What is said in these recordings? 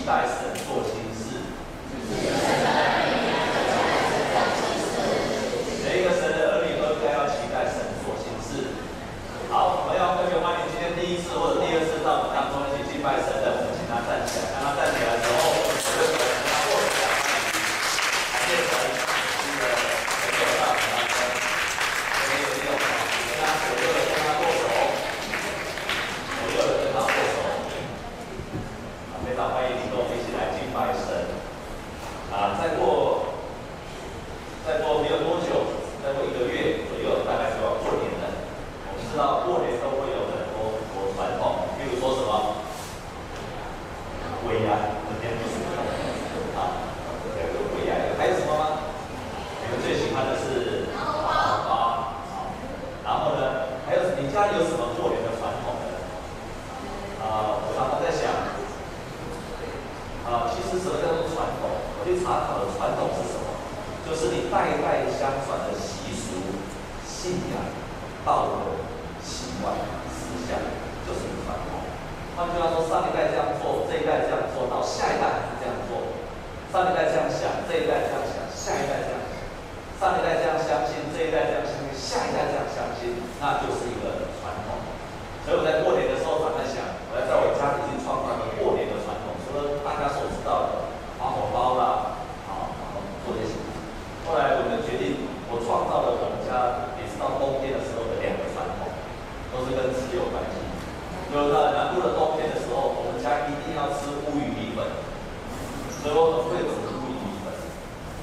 期待神做新事。每一个神的儿女都应该要期待神做新事。好，我们要特别欢迎今天第一次或者第二次到我们当中一起敬拜神的，我们请他站起来。当他站起来的时候，我就跟他握手，感谢神，新的朋友到我们当中，所以没有跟他左右的跟他握手，左右的跟他握手。啊，非常欢迎你跟我们一起来敬拜神。啊，再过再过没有多久，再过一个月左右，大概就要过年了。我们知道过年都会有很多很多传统，比如说什么，尾牙，今天不是啊，有个尾牙，还有什么吗？你们最喜欢的是拿红包啊，然后呢，还有什么过年的传统呢？啊，我常常在想，啊，其实什么叫做传统？我去查考的传统是什么？就是你代代相传的习俗、信仰、道德、习惯、思想，就是传统。换句话说，上一代这样做，这一代这样做，到下一代还是这样做。上一代这样想，这一代这样想，下一代这样想。上一代这样相信，这一代这样相信，下一代这样相信，那就是一个传统。所以我在过年的时候，常在想，我要在我家里去创造一个过年的传统，除了大家所知道的。发红包啦，啊，然后做这些。后来我们决定，我创造了我们家每次到冬天的时候的两个传统，都是跟吃有关系。就是在南部的冬天的时候，我们家一定要吃乌鱼米粉，所以我很会煮乌鱼米粉，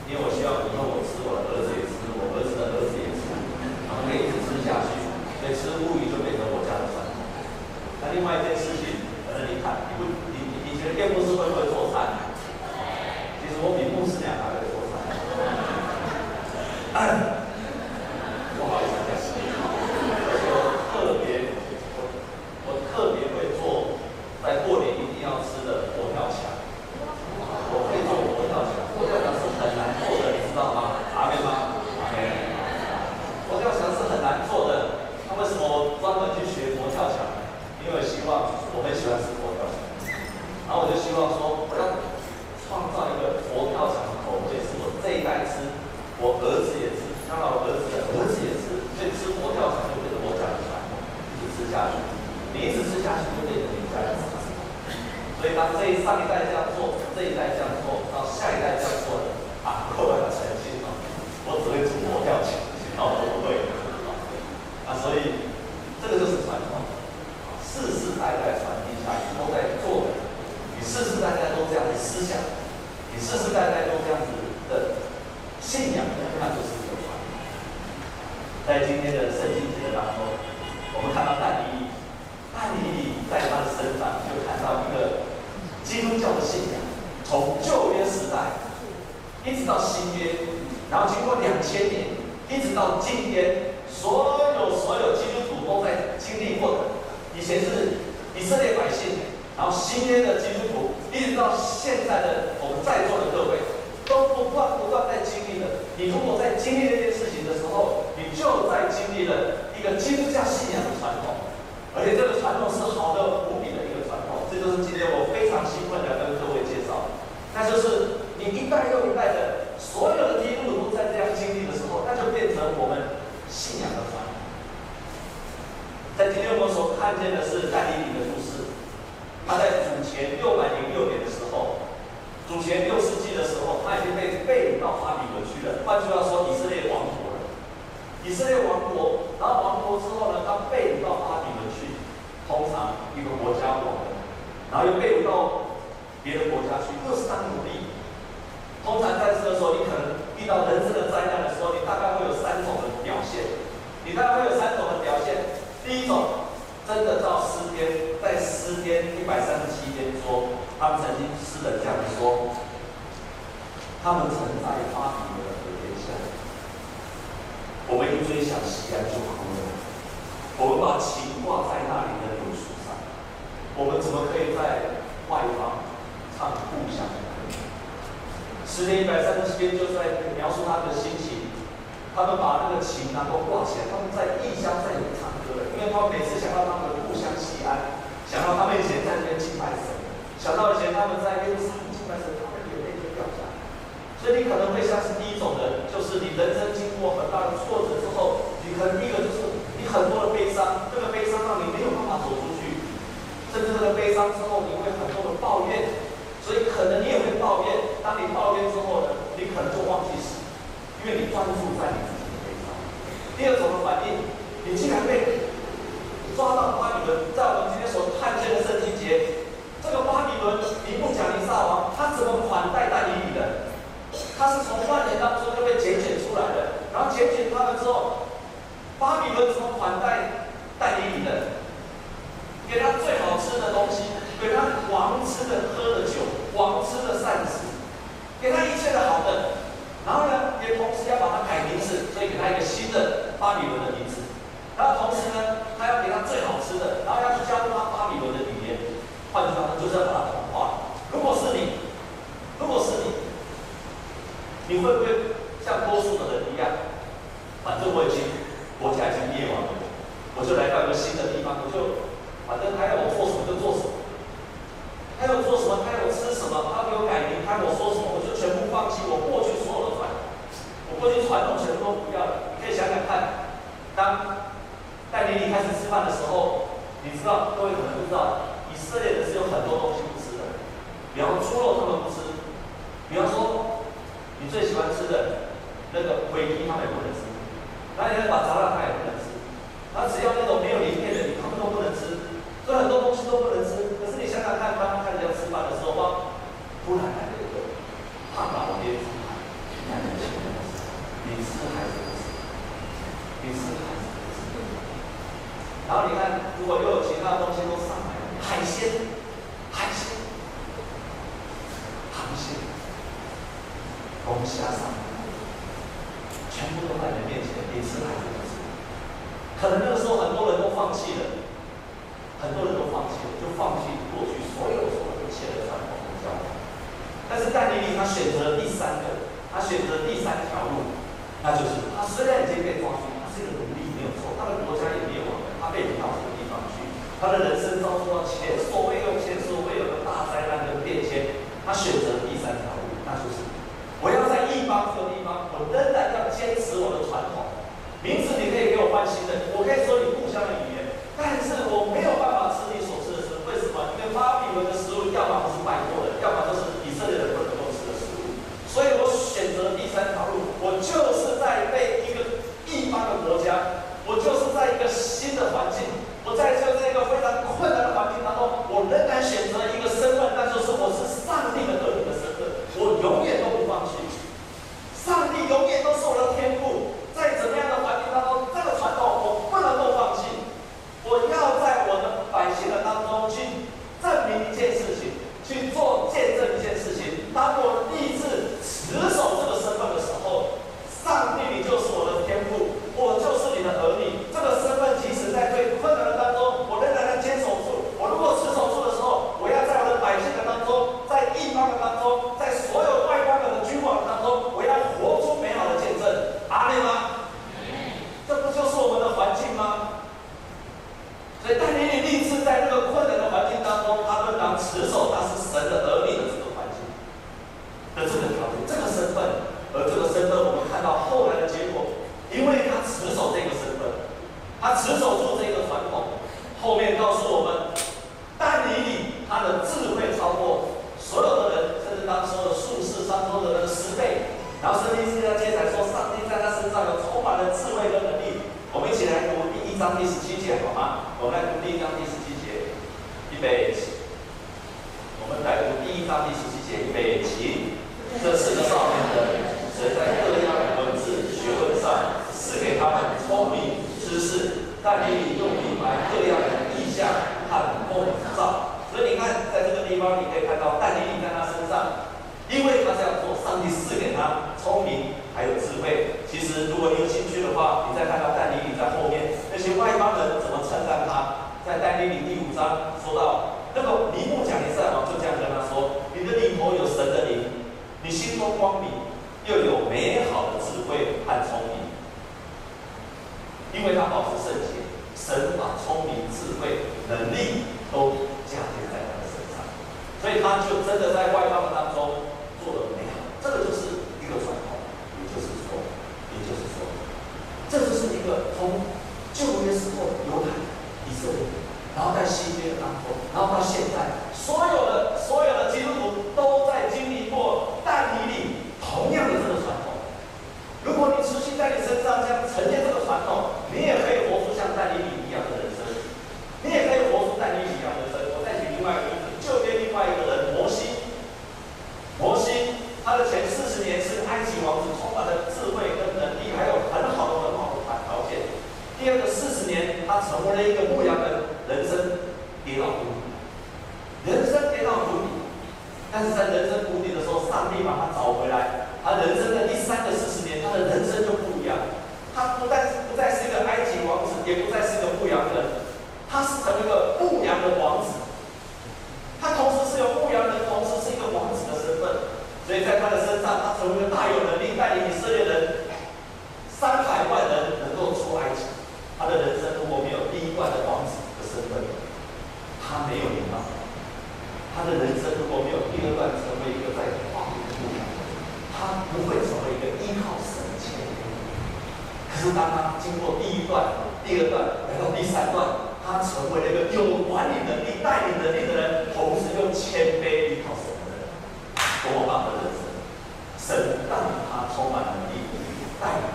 因为我希望以后我吃，我的儿子也吃，我儿子的儿子也吃，然后可以一直吃下去，所以吃乌鱼就变成我家的传统。那另外一件事情，可能你看，你不，你你觉得店牧师会不会做菜？我比牧师娘还会做菜，不好意思，我特别，我我特别会做，在过年一定要吃的佛跳墙。我可以做佛跳墙，佛跳墙是很难做的，你知道吗？阿妹吗？阿妹。佛跳墙是很难做的，那为什么我专门去学佛跳墙？因为我希望我很喜欢吃佛跳墙，然后我就希望说我要。创造一个佛跳墙的口味，是我这一代吃，我儿子也吃，将来我儿子的儿子也吃，所以吃佛跳墙就变成我家的传统，一直吃下去，你一直吃下去就变成你家的传统。所以当这一上一代这样做，这一代这样做，到下一代这样做的，啊，后来的成绩啊，我只会煮佛跳墙，然后都不会。啊，所以这个就是传统，世世代代传递下去都在做的。你世世代代都这样的思想，世世代代都这样子的信仰，那就是一个传统。在今天的圣经节当中，我们看到但以理，但以在他的身上就看到一个基督教的信仰，从旧约时代一直到新约，然后经过两千年，一直到今天，所有所有基督徒都在经历过的。以前是以色列百姓。然后新约的基督，一直到现在的我们在座的各位，都不断不断在经历的。你如果在经历这件事情的时候，你就在经历了一个基督教信仰的传统，而且这个传统是好的无比的一个传统。这就是今天我非常兴奋的跟各位介绍。那就是你一代又一代的所有的基督徒在这样经历的时候，那就变成我们信仰的传统。在今天我们所看见的是但以理的。他在主前六百零六年的时候，主前六世纪的时候，他已经被被掳到巴比伦去了。换句话说，以色列亡国了。以色列亡国，然后亡国之后呢，他被掳到巴比伦去。通常一个国家亡了，然后又被掳到别的国家去，各是当奴隶。通常在这个时候，你可能遇到人生的灾难的时候，你大概会有三种的表现。你大概会有三种的表现。第一种。真的照诗篇，在诗篇一百三十七篇说，他们曾经诗人这样说：他们曾在巴比伦的河边下，我们一追想西安就哭了。我们把琴挂在那里的柳树上，我们怎么可以在外方唱故乡的歌？诗篇一百三十七篇就在描述他们的心情。他们把那个琴能够挂起来，他们在异乡在演唱，因为他每次想到他们互相喜爱，想到他们以前在那边敬拜神，想到以前他们在耶路撒冷敬拜时，他们眼泪就掉下来。所以你可能会像是第一种人，就是你人生经过很大的挫折之后，你可能第一个就是你很多的悲伤，这个悲伤让你没有办法走出去，甚至这个悲伤之后你会很多的抱怨，所以可能你也会抱怨。当你抱怨之后呢，你可能就忘记死，因为你专注在你自己的悲伤。第二种的反应，你竟然被抓到巴比伦，在我们今天所看见的圣经节。这个巴比伦尼布甲尼撒王，他怎么款待但以理的？他是从万人当中就被拣选出来的，然后拣选他们之后，巴比伦怎么款待但以理的？给他最好吃的东西，给他王吃的喝的酒，王吃的膳食，给他一切的好的，然后呢，也同时要把他改名字，所以给他一个新的巴比伦的名字。那同时呢，他要给他最好吃的，然后要去加入他巴比伦的语言。换句话说，就是要把他同化。如果是你，如果是你，你会不会像多数的人一样？反正我已经国家已经灭亡了，我就来到一个新的地方，我就反正他要我做什么就做什么，他要我做什么，他要我吃什么，他给我改名，他要我说什么，我就全部放弃我过去所有的传统，我过去传统全部都不要了。你可以想想看，当但以理开始吃饭的时候，你知道，各位可能不知道。以色列人是有很多东西不吃的，比方说猪肉他们不吃，比方说你最喜欢吃的那个灰鸡他们也不能吃，那你要把杂粮他也不能吃，他只要那种没有鳞片的，他们都不能吃，所以很多东西都不能吃。可是你想想看，当看人家吃饭的时候，哇，突然来了一个胖老爹出来，看年轻人吃，你吃还是不吃？你吃还是不吃？然后你看，如果又有其他东西都上来。海鲜、海鲜、螃蟹、龙虾上来，全部都在你面前，你吃还是不吃？可能那个时候很多人都放弃了，很多人都放弃了，就放弃过去所有所有一切的传统的教。但是戴丽丽她选择了第三个，她选择第三条路，那就是她虽然已经被抓住，她是一个奴隶没有错，她的国家也灭亡了，她被领到这个地方去。她的人生遭受到前所未有、前所未有的大灾难跟变迁，他选择了第三条路，那就是我要在异邦这个地方，我仍然要坚持我的传统。名字你可以给我换新的，我可以说你故乡的语言，但是我没有办法吃你所吃的食物。为什么？因为巴比伦的食物要么不是拜过的，要么就是以色列人不能够吃的食物。所以我选择第三条路，我就是在被一个异邦的国家，我就是在一个新的环境。我在这这个非常困难的环境当中，我仍然选择一个身份，那就是我是上帝的儿女的身份，我永远都不放弃。上帝永远都是我的天赋，在怎么样的环境当中，这个传统我不能够放弃。我要在我的百姓的当中去证明一件事情，去做见证一件事情。当我立志持守这个身份的时候，上帝，你就是我的天赋，我就是你的儿女。这个身份即使在最困难的。我们来读第一章第十七节，北极。这四个少年的人在各样的文字、学问上赐给他们聪明、知识。但你你又明白各样的意象和梦兆。所以你看，在这个地方你可以看到戴丽丽在他身上，因为他要做上帝赐给他聪明还有智慧。其实如果你有兴趣的话，你再看到戴丽丽在后面。那些外邦人怎么称赞他？在戴丽丽第五章说到。那个尼布甲尼撒王就这样跟他说：“你的里头有神的灵，你心中光明，又有美好的智慧和聪明，因为他保持圣洁，神把聪明、智慧、能力都加添在他的身上，所以他就真的在外邦当中做了美好。这个就是一个传统，也就是说，也就是说，这就是一个从旧约时候犹太以色列。”然后在西街的当中然后到现在所有的所有的基督徒他不会成为一个依靠神的青年。可是当他经过第一段、第二段，来到第三段，他成为了一个有管理能力、带领能力的人，同时又谦卑依靠神的人，多么棒的人生！神让他充满能力，带领。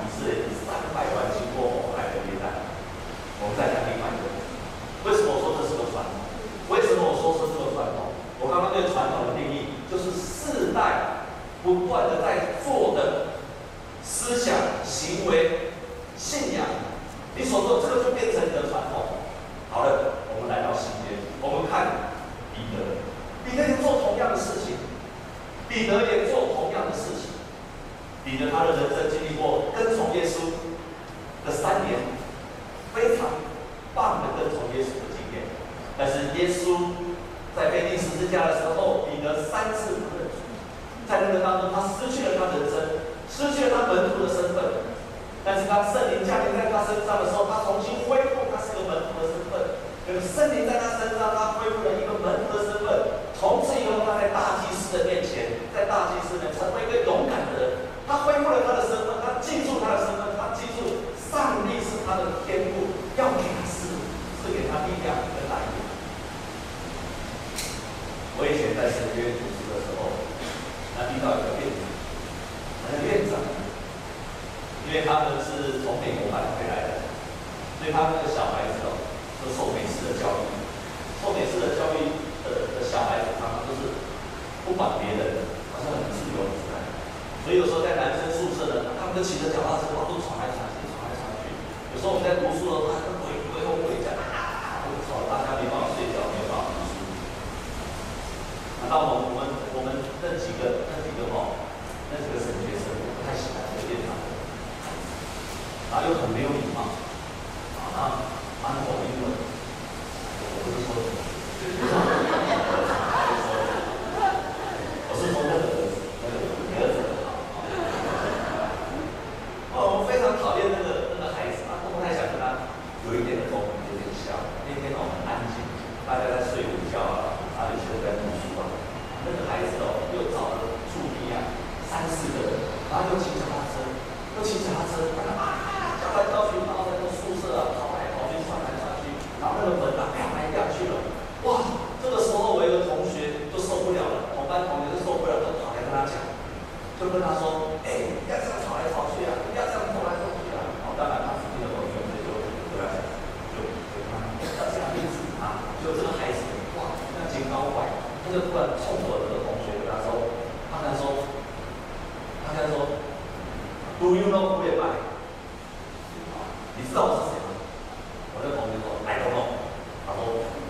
不断的在做的思想、行为、信仰，你所做这个就变成你的传统。好了，我们来到新约，我们看彼得，彼得也做同样的事情，彼得也做同样的事情。彼得他的人生经历过跟从耶稣的三年，非常棒的跟从耶稣的经验。但是耶稣在被钉十字架的时候。在那个当中他失去了他人生失去了他本土的身份。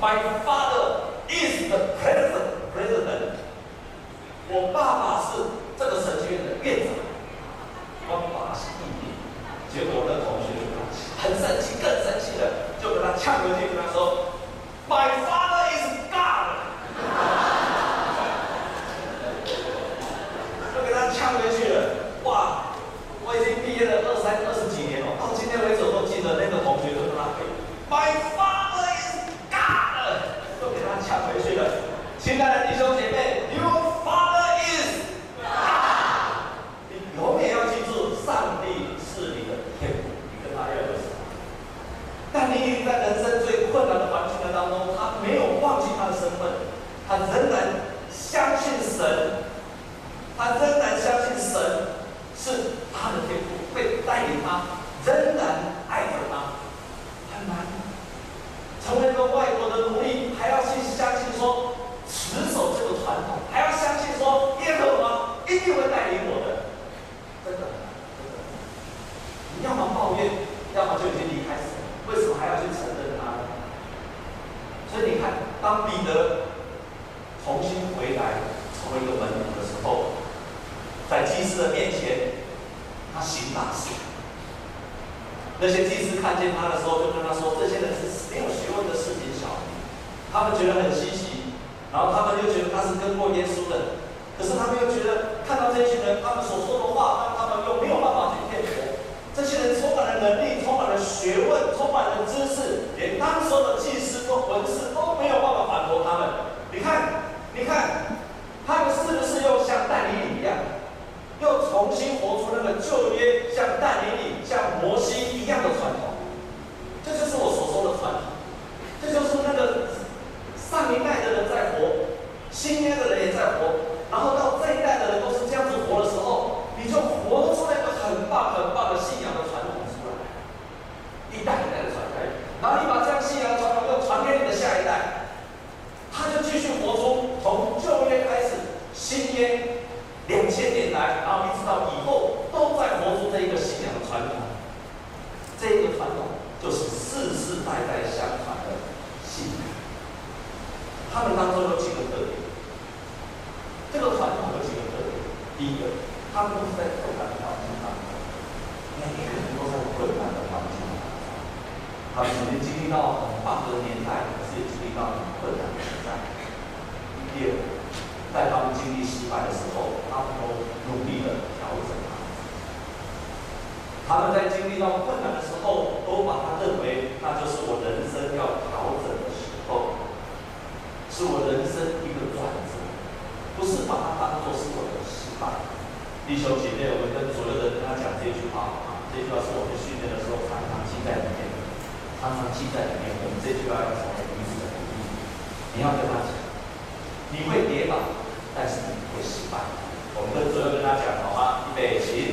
by father. Oh, 弟兄姐妹，我们跟左右的跟他讲这句话啊，这句话是我们训练的时候常常记在里面的，常常记在里面。我们这句话要成为彼此的鼓励。你要跟他讲，你会跌倒，但是你不会失败。我们跟左右跟他讲，好吗？预备，起。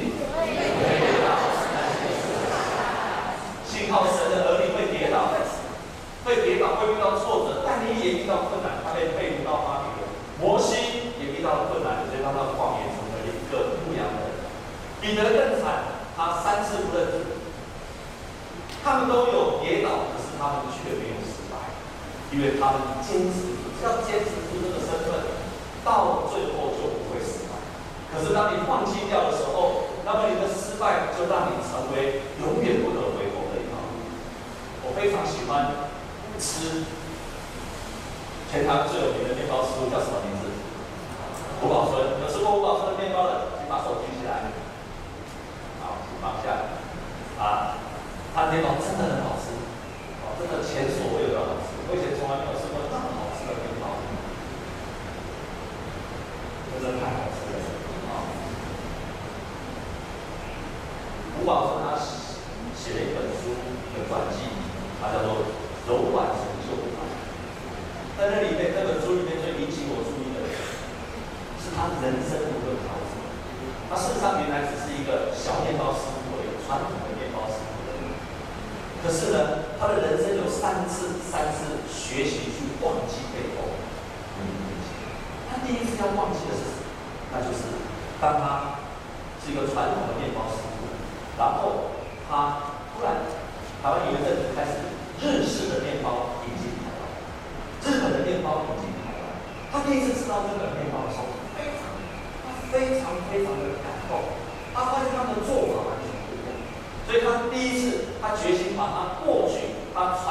比得更惨，他三次不认主。他们都有跌倒，可是他们却没有失败，因为他们坚持，要坚持住这个身份，到最后就不会失败。可是当你放弃掉的时候，那么你的失败就让你成为永远不得回头的一条路。我非常喜欢吃全台最有名的面包师傅叫什么名字？吴宝春，有吃过吴宝春的面包的，请把手举起来。你倒真的。决心把它过去，它。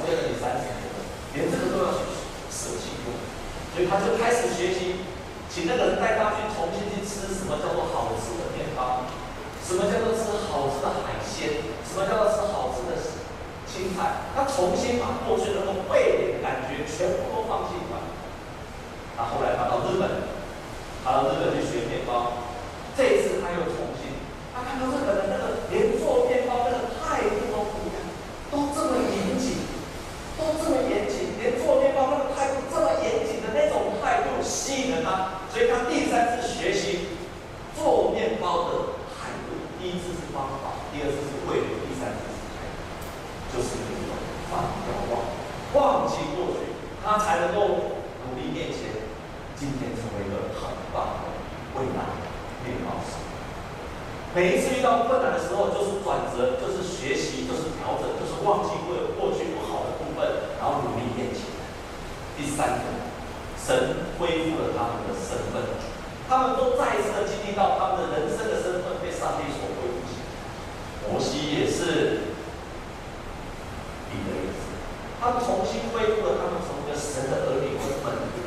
叫做好吃跟了你三十年，连这个都要舍弃过，所以他就开始学习，请那个人带他去重新去吃什么叫做好吃的面包，什么叫做吃好吃的海鲜，什么叫做吃好吃的青菜，他重新把过去那个味蕾的感觉全部都放弃掉。他后来他到日本，他到日本去学面包，这一次他又重新，他看到日本的那个连做面包那个态度都不一样，都这么严谨，都这么严谨，连做面包那个态度这么严谨的那种态度吸引了他，所以他第三次学习做面包的态度，第一次是方法，第二次是味蕾，第三次是态度，就是那种放掉忘，忘记过去，他才能够努力面前。今天成为一个很棒的未来面包师。每一次遇到困难的时候，就是转折，就是学习，就是调整，就是忘记过过去不好的部分，然后努力面前。第三个，神恢复了他们的身份，他们都再一次的经历到他们的人生的身份被上帝所恢复起。摩西也是，彼得也是，他们重新恢复了他们从一个神的儿女和门徒。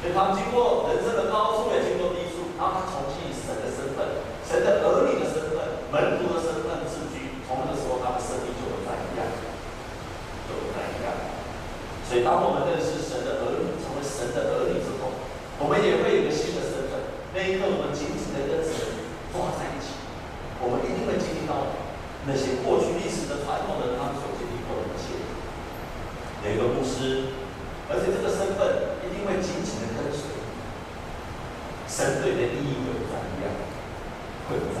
所以他们经过人生的高处，也经过低处，然后他重新以神的身份、神的儿女的身份、门徒的身份自居。从那个时候，他的生命就不再一样，就不再一样。所以，当我们认识神的儿女，成为神的儿女之后，我们也会有一个新的身份。那一刻，我们紧紧的跟神挂在一起，我们一定会经历到那些过去历史的传统的他们所经历过的一切。有一个牧师，而且这个身份。因为紧紧的跟随，神对的意义会不一样，会不一样。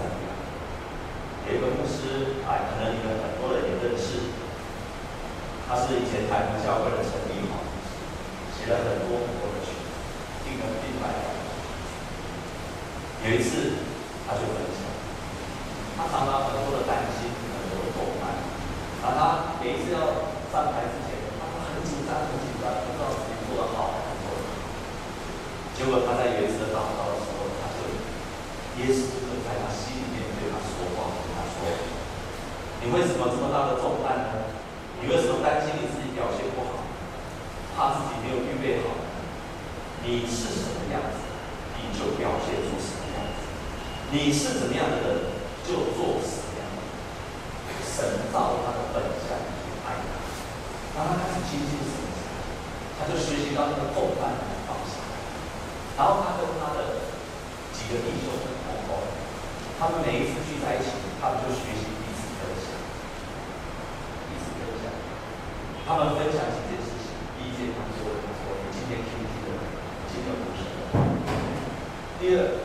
有一个牧师，哎，可能你们很多人也认识，他是以前台湾教会的陈立豪，写了很多很多的曲，听了一百多。有一次，他就分享，他常常很多的担心，很多的痛苦，然后他每一次要上台之前，他都很紧张，很紧张，不知道自己做得好。结果他在有一次祷告的时候，他就耶稣就在他心里面对他说话，跟他说：“你为什么这么大的重担呢？你为什么担心你自己表现不好，怕自己没有预备好？你是什么样子，你就表现出什么样子；你是怎么样的人，就做什么样的。神造他的本相去爱他，当他开始亲近神，他就学习到那个重担。”然后他跟他的几个弟兄同工，他们每一次聚在一起，他们就学习彼此分享，彼此分享。他们分享几件事情，第一件他们就问他说：“你今天听听的，今天不是的。”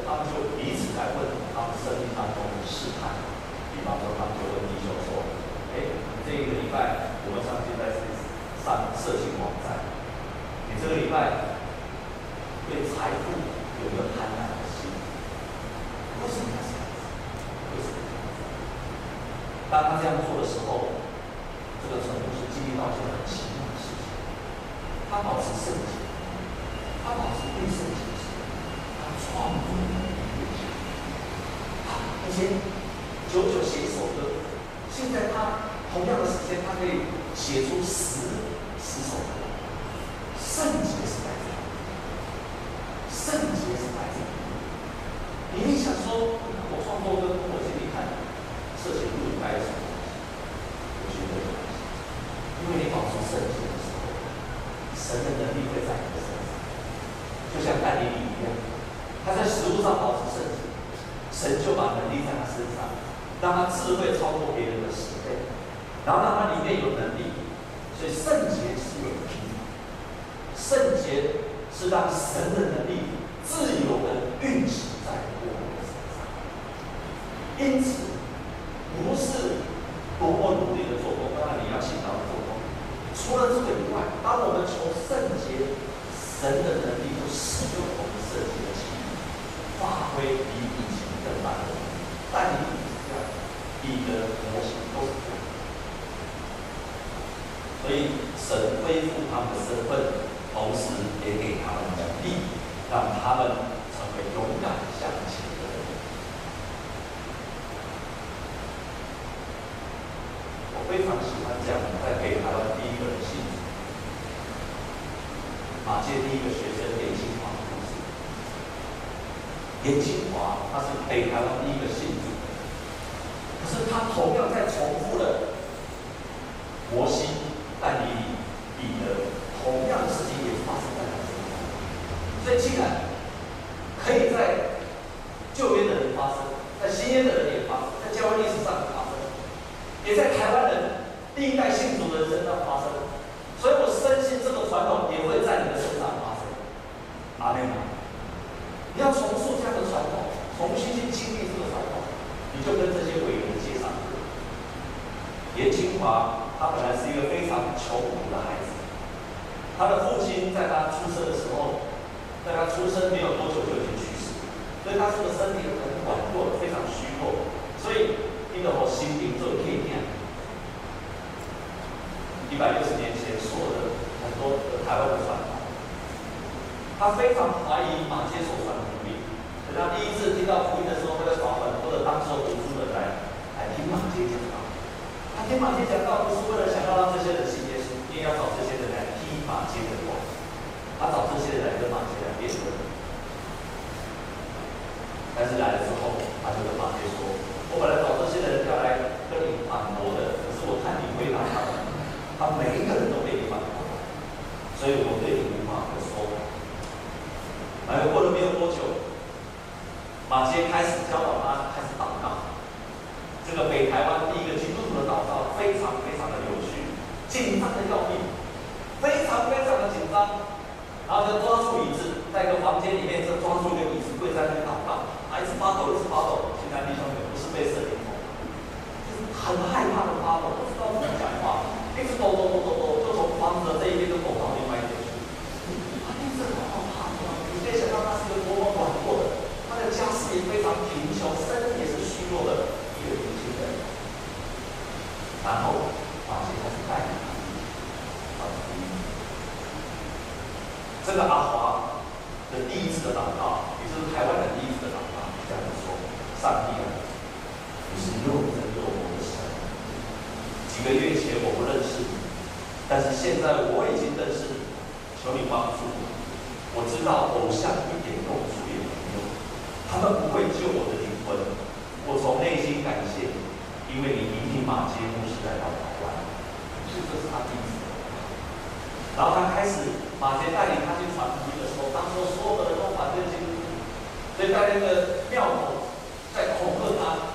他们就彼此来问他们生命当中的试探，比方说他们就问弟兄说：“哎，这一个礼拜我们上去在上色情网站，你这个礼拜？”对财富有一个贪婪的心，为什么这样子？为什么？当他这样做的时候，这个程度是经历到一件很奇妙的事情。他保持圣洁，他保持对圣洁的他创作能力越强。他以前久久写一首歌，现在他同样的时间，他可以写出十十首歌。圣洁是在这。圣洁是来自你。你想说，我创作跟我心里看色情不应该是什么东西？我觉得有关系，因为你保持圣洁的时候，神的能力会在你的身上，就像但以理一样，他在食物上保持圣洁，神就把能力在他身上，让他智慧超过别人的十倍，然后让他里面有能力。所以圣洁是有能力，圣洁是让神的能力。自由的运行在我们的身上，因此不是多么努力的做工，当然你要勤劳的做工。除了这个以外，当我们求圣洁，神的能力就使用我们圣洁的器皿，发挥比以前更大的能力。但你也是这样，彼得、摩西都是这样。所以神恢复他们的身份，同时也给他们能力。让他们成为勇敢向前的人。我非常喜欢讲在北台湾第一个人信主，马偕第一个学生颜清华的故事。颜清华他是北台湾第一个信主，可是他同样在重复了摩西、这个阿华的第一次的祷告，也就是台湾的第一次的祷告，这样子说：上帝啊，你是又真又活的神。几个月前我不认识你，但是现在我已经认识你，求你帮助我。我知道偶像一点用处也没有，他们不会救我的灵魂。我从内心感谢你，因为你聆听马偕牧师来到台湾，所以这是他第一次。然后他开始马杰带领他去传福音的时候，当时所有的人都反对基督徒，所以在那个庙口在恐吓他，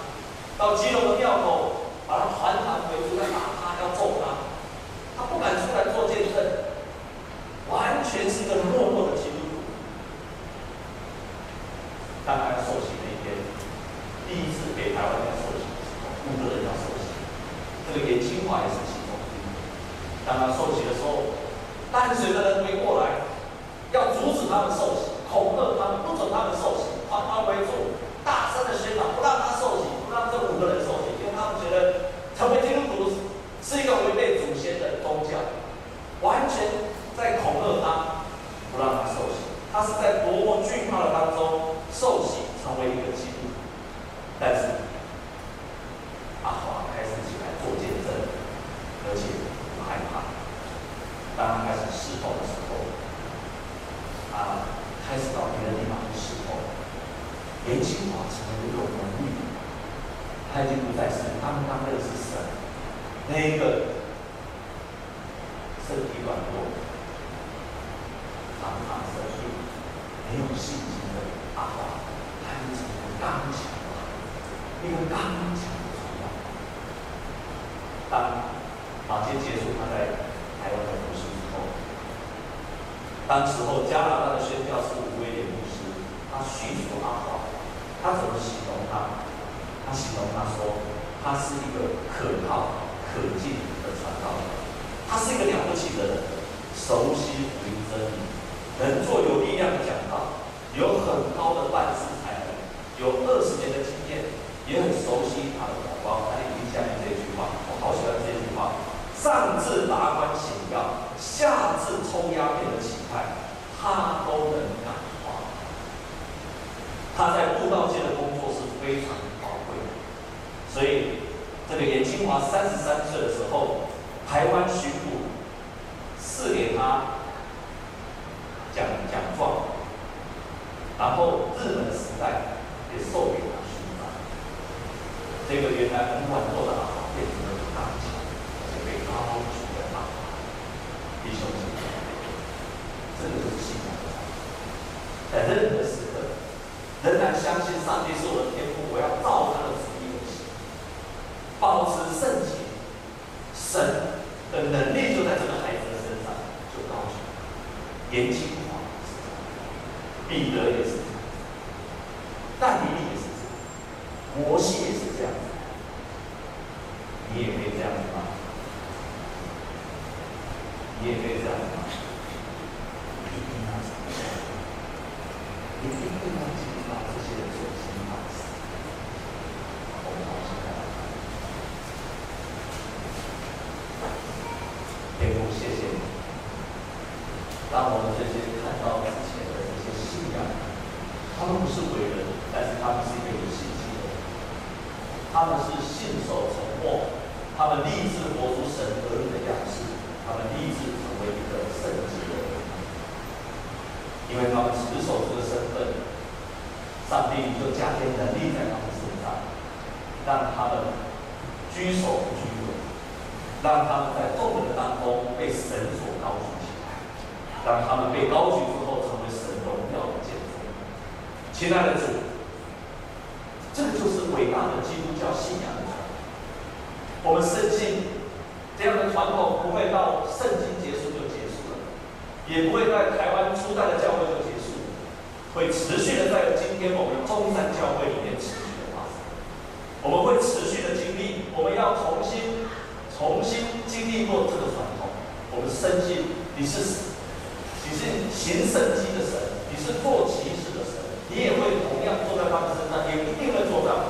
到基隆的庙口把他团团围住，要打他，要揍他，他不敢出来做见证，完全是一个懦弱的基督徒。当他受洗那一天，第一次给台湾人受洗的时候，五个人要受洗，这个严清华也是其中。当他受洗的时候，伴随的人没过来，要阻止他们受洗，恐吓他们，不准他们受洗，团团围住，大声的宣导，不让他受洗，不让这五个人受洗，因为他们觉得成为基督徒是一个违背祖先的宗教，完全在恐吓他，不让他受洗。他是在多么惧怕的当中。受洗成为一个基督徒，但是阿华开始起来做见证，而且不害怕。当他开始侍奉的时候，啊，开始到别的地方去侍奉。颜清华成为一个文艺，他已经不再是刚刚认识神那一个身体软弱、常常生病、没有信心的。阿华，他已经成为刚强的，一个刚强的传道。当马偕结束他在台湾的服事之后，当时候加拿大的宣教士吴威廉牧师，他寻求阿华，他怎么形容他？他形容他说，他是一个可靠、可敬的传道人，他是一个了不起的人，熟悉福音真理，能做有力量的讲道。有很高的办事才能，有二十年的经验，也很熟悉他的同胞。他一定下面这句话，我好喜欢这句话：上至达官显要，下至抽鸦片的乞丐，他都能感化。他在布道界的工作是非常宝贵的。所以，这个严清华三十三岁的时候，台湾巡抚赐给他奖奖状，然后日本时代也授予他勋章。这个原来很晚做的啊阿爸变成了大强，而且被高举的阿爸，弟兄姊妹，这个就是信仰的在任何时刻，仍然相信上帝是我的天父，我要照他的旨意而行，保持圣洁。神的能力就在这个孩子的身上，就高举他，严谨化是这样，彼得也是这样，但以理也是这样，摩西也是这样子，你也可以这样子吗？你也可以这样子吗？一定要这样，一定要记住把这些人所行的事，我们好好看。天父，谢谢你，让我们这些看到之前的这些信仰，他们不是伟人，但是他们是一个有信心的人，他们是信守承诺，他们立志活出神儿女的样式，他们立志成为一个圣洁的人，因为他们持守这个身份，上帝就加添能力在他们身上，让他们居首不居尾。让他们在众人当中被神所高举起来，让他们被高举之后成为神荣耀的见证。亲爱的主，这个就是伟大的基督教信仰的传统。我们深信这样的传统不会到圣经结束就结束了，也不会在台湾初代的教会就结束，会持续的在今天我们中山教会里面持续的发生。我们会持续的，我们要重新。重新经历过这个传统，我们深信你是，你是行神迹的神，你是做奇事的神，你也会同样坐在他们身上，也一定会做到